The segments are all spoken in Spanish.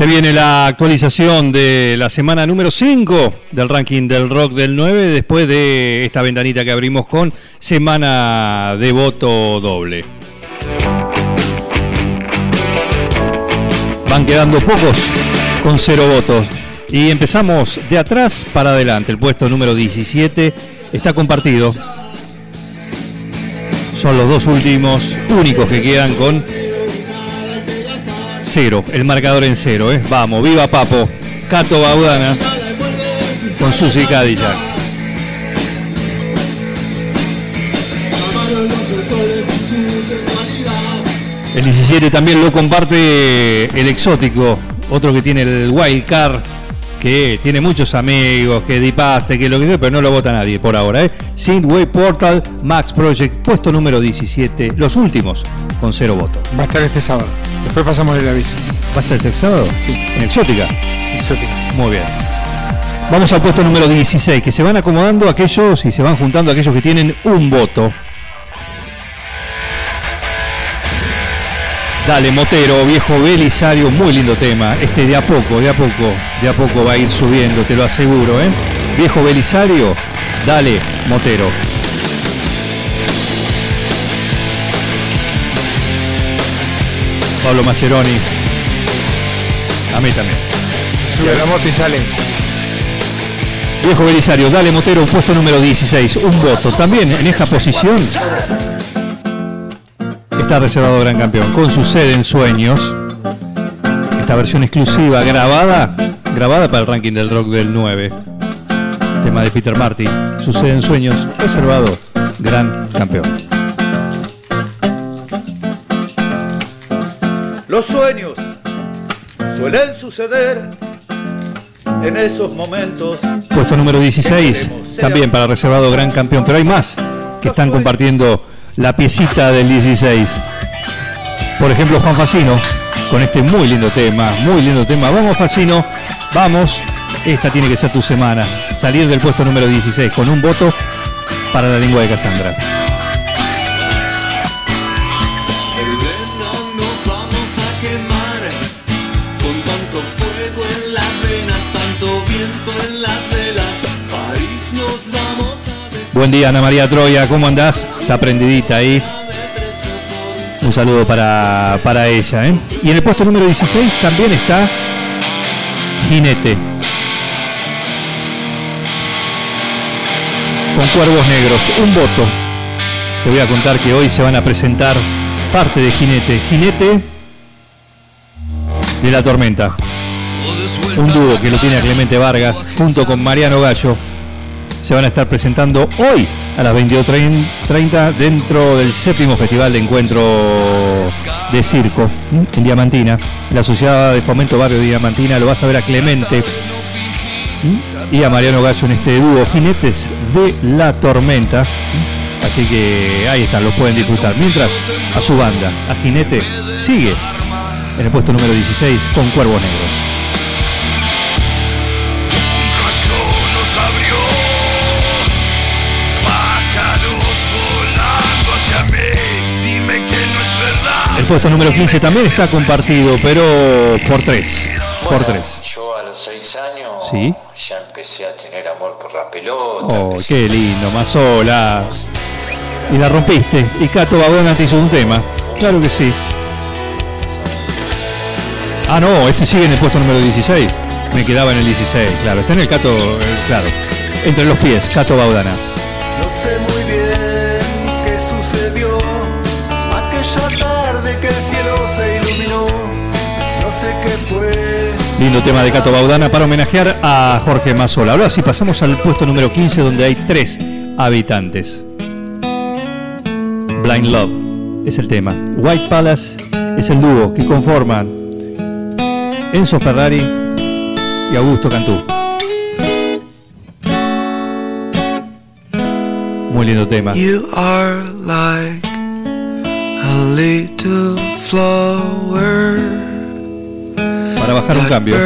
Se viene la actualización de la semana número 5 del ranking del rock del 9 después de esta ventanita que abrimos con semana de voto doble. Van quedando pocos con cero votos. Y empezamos de atrás para adelante. El puesto número 17 está compartido. Son los dos últimos únicos que quedan con cero. El marcador en cero. ¿eh? Vamos, viva Papo. Cato Baudana con Susi Cadillac. El 17 también lo comparte el exótico, otro que tiene el wild card, que tiene muchos amigos, que dipaste, que lo que sea, pero no lo vota nadie por ahora. ¿eh? Synthwave Portal, Max Project, puesto número 17, los últimos con cero votos. Va a estar este sábado. Después pasamos el aviso. ¿Va a estar? Sí. En Exótica. Exótica. Muy bien. Vamos al puesto número 16, que se van acomodando aquellos y se van juntando aquellos que tienen un voto. Dale, Motero, viejo Belisario, muy lindo tema. Este de a poco, de a poco, de a poco va a ir subiendo, te lo aseguro, ¿eh? Viejo Belisario, dale, Motero. Pablo Mascheroni. A mí también. Sube la moto y sale. Viejo Belisario, dale Motero, puesto número 16, un voto. También en esta posición está reservado Gran Campeón, con su sede en Sueños. Esta versión exclusiva grabada, grabada para el ranking del rock del 9. Tema de Peter Martin, su sede en Sueños, reservado Gran Campeón. Los sueños suelen suceder en esos momentos. Puesto número 16, también para reservado Gran Campeón, pero hay más que están compartiendo la piecita del 16. Por ejemplo, Juan Facino, con este muy lindo tema, muy lindo tema. Vamos, Facino, vamos. Esta tiene que ser tu semana. Salir del puesto número 16 con un voto para la lengua de Cassandra. Buen día, Ana María Troya, ¿cómo andás? Está prendidita ahí. Un saludo para, para ella. ¿eh? Y en el puesto número 16 también está Jinete. Con Cuervos Negros, un voto. Te voy a contar que hoy se van a presentar parte de Jinete. Jinete de la Tormenta. Un dúo que lo tiene a Clemente Vargas junto con Mariano Gallo. Se van a estar presentando hoy a las 22.30 dentro del séptimo Festival de Encuentro de Circo en Diamantina. La Sociedad de Fomento Barrio Diamantina lo vas a ver a Clemente y a Mariano Gallo en este dúo Jinetes de la Tormenta. Así que ahí están, los pueden disfrutar. Mientras a su banda, a Jinete, sigue en el puesto número 16 con Cuervos Negros. Puesto número 15 también está compartido, pero por 3. Por 3. Yo a los seis años Sí. ya empecé a tener amor por la pelota. Oh, qué lindo, Mazola. Y la rompiste. Y Cato Babona te hizo un tema. Claro que sí. Ah, no, este sigue en el puesto número 16. Me quedaba en el 16, claro. Está en el Cato, eh, claro. Entre los pies, Cato Baudana. No sé muy bien lindo tema de Cato Baudana para homenajear a Jorge Mazola. Ahora sí, pasamos al puesto número 15 donde hay tres habitantes. Blind Love es el tema. White Palace es el dúo que conforman Enzo Ferrari y Augusto Cantú. Muy lindo tema. You are like a little flower. Para bajar un cambio.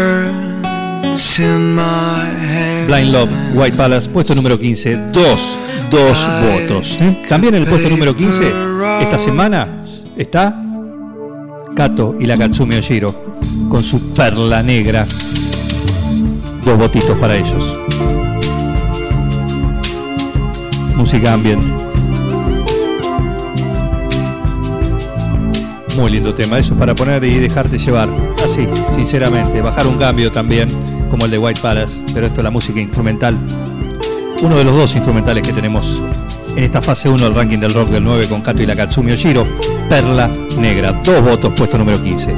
Blind Love, White Palace, puesto número 15. Dos, dos votos. ¿eh? También en el puesto número 15, esta semana, está Kato y la Katsumi Oshiro con su perla negra. Dos votitos para ellos. Música ambient. Muy lindo tema, eso para poner y dejarte llevar. Así, sinceramente. Bajar un cambio también, como el de White Palace, pero esto es la música instrumental. Uno de los dos instrumentales que tenemos en esta fase 1 del ranking del rock del 9 con Kato y la Katsumi Oshiro, Perla Negra. Dos votos, puesto número 15.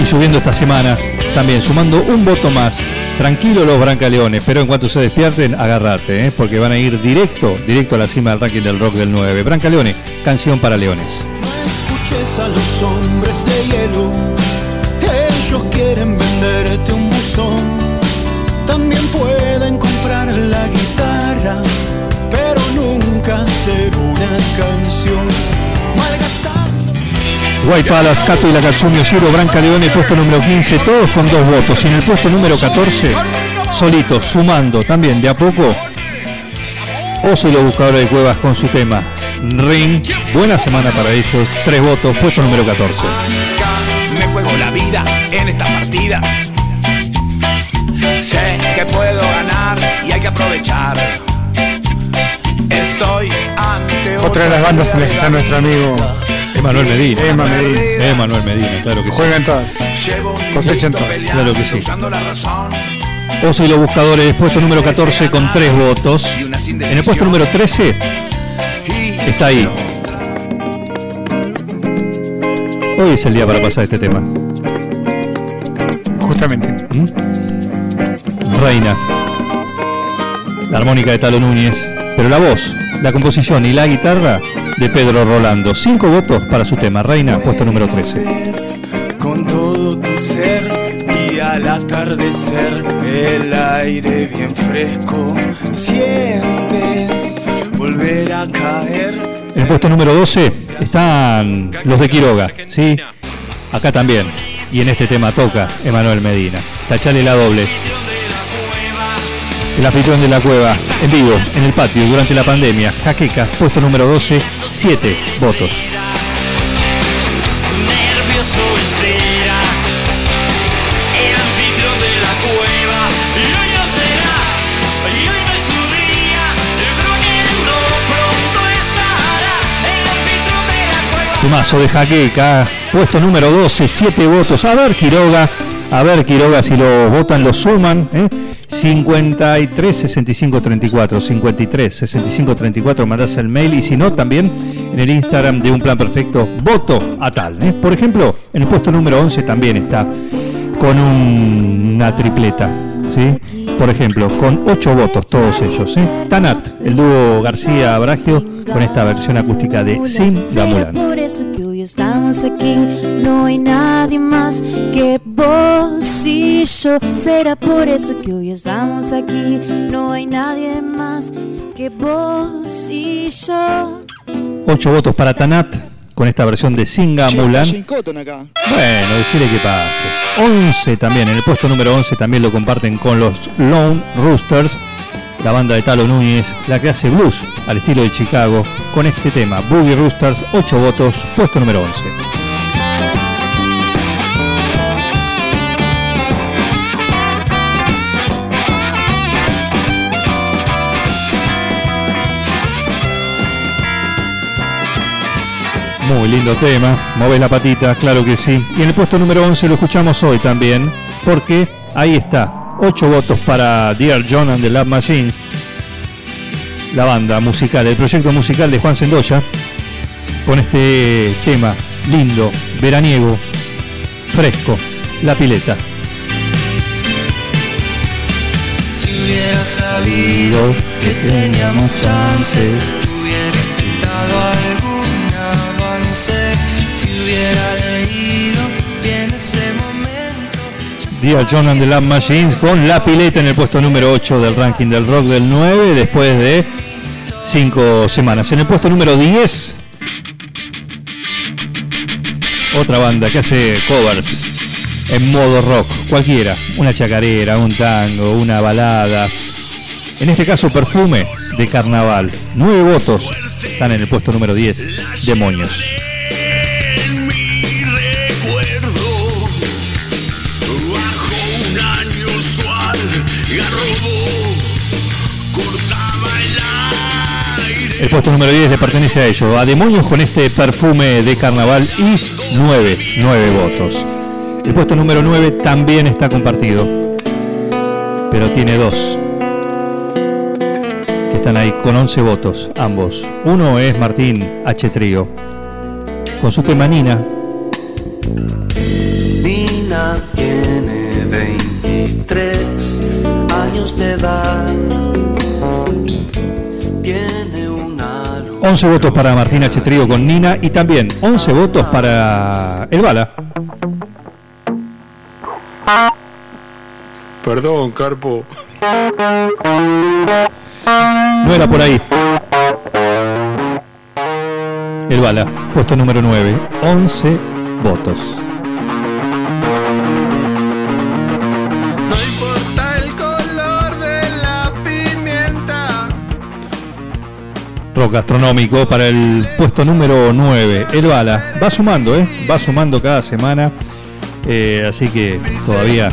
Y subiendo esta semana, también sumando un voto más. Tranquilo los Brancaleones, pero en cuanto se despierten, agarrate, ¿eh? porque van a ir directo, directo a la cima del ranking del rock del 9. Brancaleones, canción para leones. escuches a los hombres de hielo. Ellos quieren venderte un buzón. También pueden comprar la guitarra, pero nunca hacer una canción. Malgastar White Palace, Kato y la Katsumi Oshiro, Branca Leone, puesto número 15, todos con dos votos. Y en el puesto número 14, solitos, sumando también de a poco, Oso y los buscadores de cuevas con su tema Ring. Buena semana para ellos, tres votos, puesto número 14. Me juego la vida en esta partida. Sé que puedo ganar y hay que aprovechar. Estoy ante Otra de las bandas en las que está nuestro amigo Emanuel Medina. Medina. Emanuel Medina, claro que sí. Juegan todas. Cosechan todas. Claro que sí. Oso y los buscadores, puesto número 14 con tres votos. En el puesto número 13 está ahí. Hoy es el día para pasar este tema. Justamente. Reina. La armónica de Talo Núñez. Pero la voz, la composición y la guitarra de Pedro Rolando. Cinco votos para su tema. Reina, puesto número 13. con todo tu ser y al atardecer el aire bien fresco sientes volver a caer En el puesto número 12 están los de Quiroga, ¿sí? Acá también. Y en este tema toca Emanuel Medina. Tachale la doble. El anfitrión de la cueva, en vivo, en el patio, durante la pandemia. Jaqueca, puesto número 12, 7 votos. Tumazo de Jaqueca, puesto número 12, 7 votos. A ver, Quiroga, a ver, Quiroga, si lo votan, lo suman. ¿eh? 53 65 34 53 65 34 mandás el mail y si no también en el Instagram de un plan perfecto voto a tal ¿eh? por ejemplo en el puesto número 11 también está con un- una tripleta ¿sí? por ejemplo con 8 votos todos ellos ¿eh? Tanat el dúo García Bragio con esta versión acústica de Sin Gamulán estamos aquí. No hay nadie más que vos y yo. Será por eso que hoy estamos aquí. No hay nadie más que vos y yo. 8 votos para Tanat con esta versión de Singa Mulan. Bueno, decirle que pase. 11 también, en el puesto número 11 también lo comparten con los Lone Roosters, la banda de Talo Núñez, la que hace blues al estilo de Chicago, con este tema, Boogie Roosters, 8 votos, puesto número 11. Muy lindo tema, moves la patita, claro que sí. Y en el puesto número 11 lo escuchamos hoy también, porque ahí está, 8 votos para Dear John and the Love Machines, la banda musical, el proyecto musical de Juan Sendoya, con este tema lindo, veraniego, fresco, la pileta. Si hubiera sabido que teníamos chance Hubiera intentado algún avance Si hubiera Dear John and the Machines con La Pileta en el puesto número 8 del ranking del rock del 9 después de 5 semanas. En el puesto número 10, otra banda que hace covers en modo rock, cualquiera, una chacarera, un tango, una balada. En este caso, Perfume de Carnaval. 9 votos están en el puesto número 10, Demonios. El puesto número 10 le pertenece a ellos, a Demonios con este perfume de carnaval y 9, 9 votos. El puesto número 9 también está compartido, pero tiene dos que están ahí con 11 votos, ambos. Uno es Martín H. Trío, con su tema Nina, Nina tiene 23 años de edad. 11 votos para Martín H. Trío con Nina y también 11 votos para El Bala. Perdón, Carpo. No era por ahí. El Bala, puesto número 9, 11 votos. Rock gastronómico para el puesto número 9, El Bala. Va sumando, ¿eh? Va sumando cada semana. Eh, así que todavía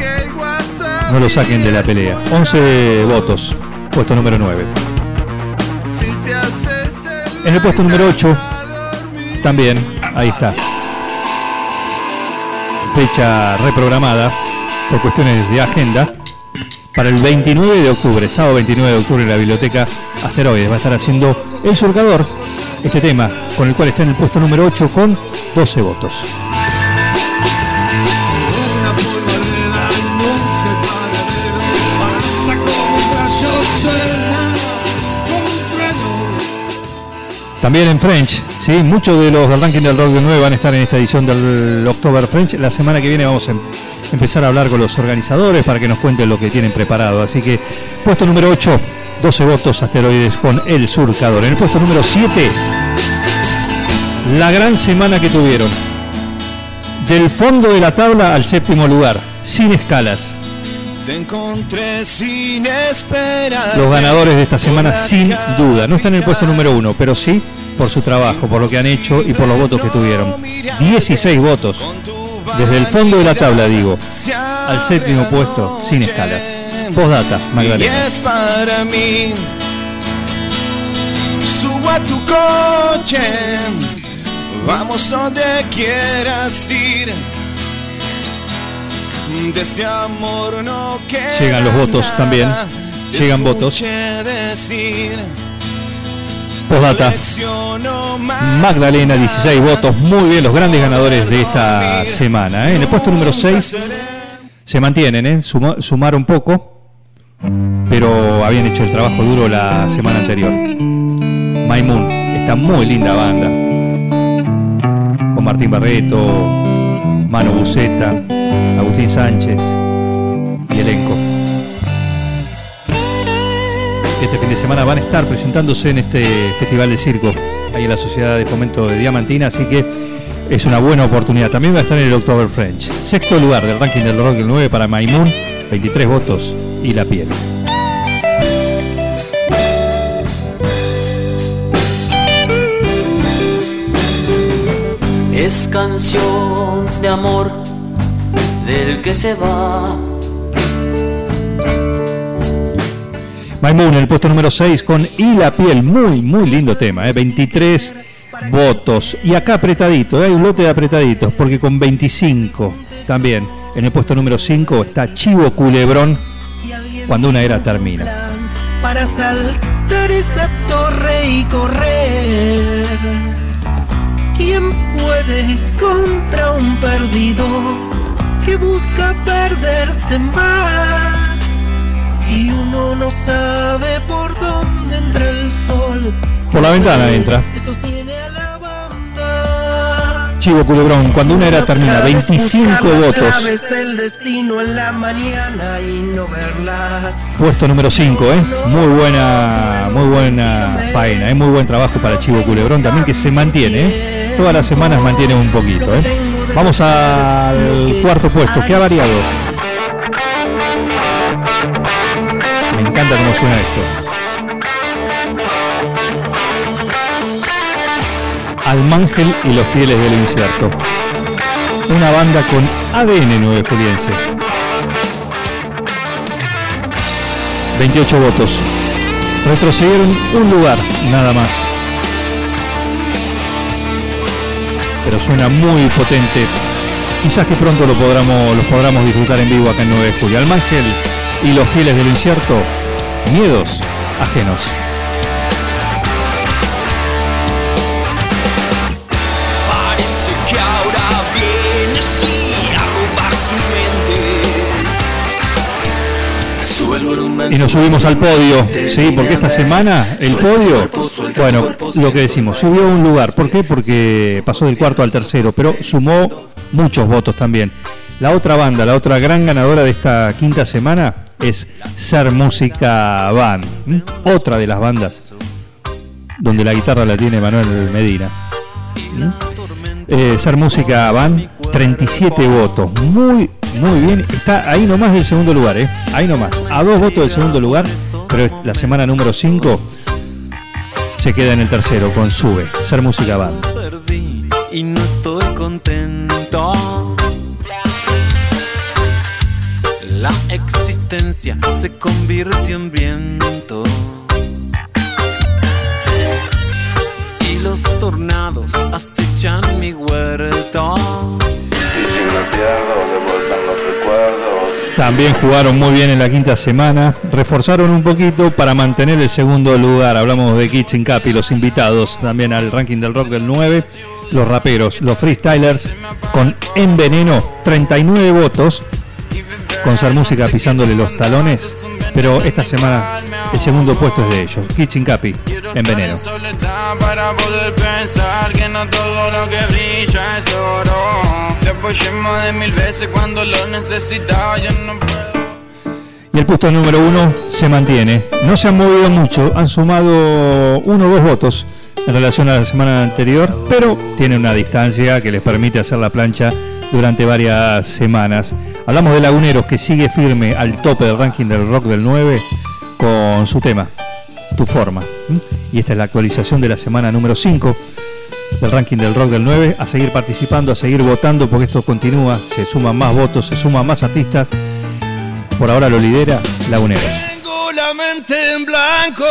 no lo saquen de la pelea. 11 votos, puesto número 9. Si te haces el En el puesto número 8, también, ahí está. Fecha reprogramada por cuestiones de agenda para el 29 de octubre, sábado 29 de octubre en la biblioteca Asteroides. Va a estar haciendo El Surcador, este tema, con el cual está en el puesto número 8 con 12 votos. También en French, ¿sí? muchos de los del ranking del rock del 9 van a estar en esta edición del October French. La semana que viene vamos a em- empezar a hablar con los organizadores para que nos cuenten lo que tienen preparado. Así que, puesto número 8, 12 votos asteroides con El Surcador. En el puesto número 7, la gran semana que tuvieron. Del fondo de la tabla al séptimo lugar, sin escalas. Te encontré sin esperar. Los ganadores de esta semana, sin duda. No están en el puesto número uno, pero sí por su trabajo, por lo que han hecho y por los votos que tuvieron. 16 votos. Desde el fondo de la tabla, digo, al séptimo puesto, sin escalas. Postdata, Y Magdalena. es para mí. Subo a tu coche. Vamos donde quieras ir. De este amor no queda Llegan los votos nada. también. Llegan votos. decir, Postdata. Magdalena, 16 votos. Muy bien, los grandes ganadores de esta semana. ¿eh? En el puesto número 6 se mantienen, ¿eh? Suma- sumaron poco, pero habían hecho el trabajo duro la semana anterior. Maimun, esta muy linda banda, con Martín Barreto, Mano Buceta, Agustín Sánchez y elenco. Este fin de semana van a estar presentándose en este Festival de Circo, ahí en la Sociedad de Fomento de Diamantina, así que es una buena oportunidad. También va a estar en el October French. Sexto lugar del ranking del rock del 9 para Maimun, 23 votos y la piel. Es canción de amor del que se va. Maimun en el puesto número 6 con Y la piel, muy, muy lindo tema, ¿eh? 23 votos. Y acá apretadito, ¿eh? hay un lote de apretaditos, porque con 25 también. En el puesto número 5 está Chivo Culebrón, cuando una era termina. para saltar esa torre y correr. ¿Quién puede contra un perdido que busca perderse más? Y uno no sabe por dónde entra el sol. Por la ventana entra. Chivo Culebrón, cuando una era termina, 25 votos. Puesto número 5, ¿eh? Muy buena, muy buena faena, ¿eh? muy buen trabajo para Chivo Culebrón también que se mantiene, ¿eh? Todas las semanas mantiene un poquito, ¿eh? Vamos al cuarto puesto, ¿qué ha variado? Me encanta cómo suena esto. Almángel y los fieles del incierto. Una banda con ADN 9 Juliense. 28 votos. Retrocedieron un lugar, nada más. Pero suena muy potente. Quizás que pronto lo podamos, los podamos disfrutar en vivo acá en 9 de julio. Almángel y los fieles del incierto. Miedos ajenos. Y nos subimos al podio, ¿sí? Porque esta semana el podio, bueno, lo que decimos, subió un lugar. ¿Por qué? Porque pasó del cuarto al tercero, pero sumó muchos votos también. La otra banda, la otra gran ganadora de esta quinta semana es Ser Música Band, otra de las bandas donde la guitarra la tiene Manuel Medina. Eh, Ser Música Band, 37 votos, muy, muy bien, está ahí nomás del segundo lugar, ¿eh? ahí nomás, a dos votos del segundo lugar, pero la semana número 5 se queda en el tercero con Sube, Ser Música Band. Perdí y no estoy contento. La existencia se convirtió en viento. Y los tornados acechan mi huerto. También jugaron muy bien en la quinta semana, reforzaron un poquito para mantener el segundo lugar. Hablamos de Kitchen Cap y los invitados también al ranking del rock del 9. Los raperos, los freestylers con En Veneno, 39 votos, con Ser Música pisándole los talones. Pero esta semana el segundo puesto es de ellos, Kitchen Capi, En Veneno. soledad para poder pensar que no todo lo que brilla es oro. Te apoyé más de mil veces cuando lo necesitaba, yo no puedo. Y el puesto número uno se mantiene. No se han movido mucho, han sumado uno o dos votos en relación a la semana anterior, pero tiene una distancia que les permite hacer la plancha durante varias semanas. Hablamos de Laguneros que sigue firme al tope del ranking del rock del 9 con su tema, Tu Forma. Y esta es la actualización de la semana número 5 del ranking del rock del 9. A seguir participando, a seguir votando porque esto continúa, se suman más votos, se suman más artistas. Por ahora lo lidera Laguneros. Tengo la mente en blanco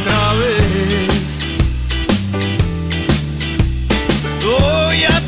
otra vez. Voy a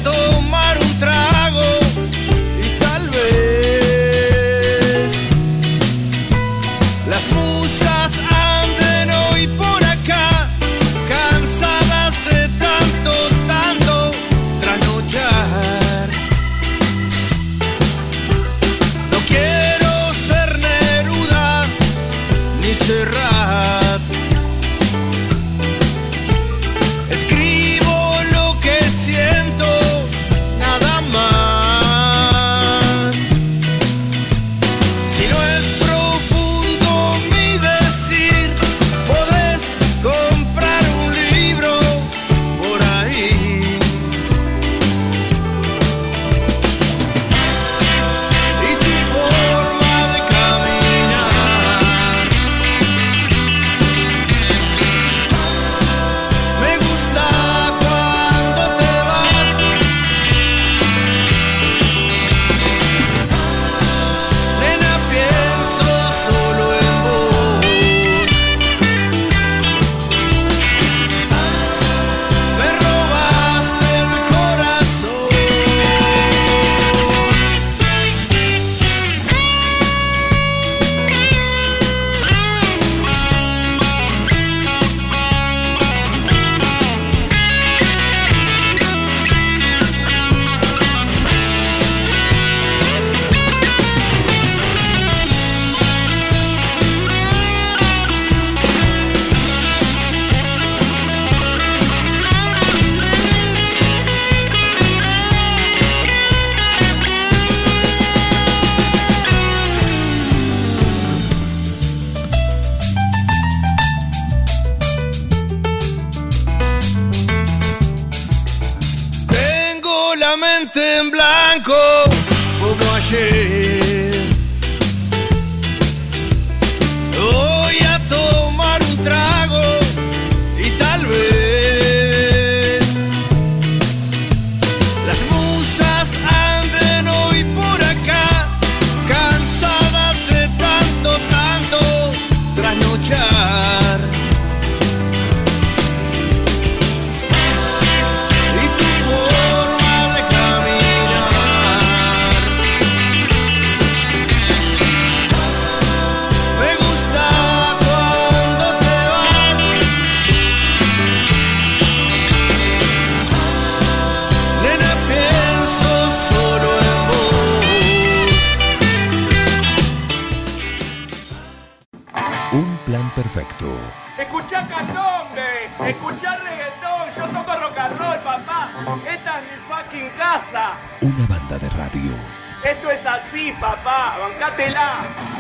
en blanco bancátela.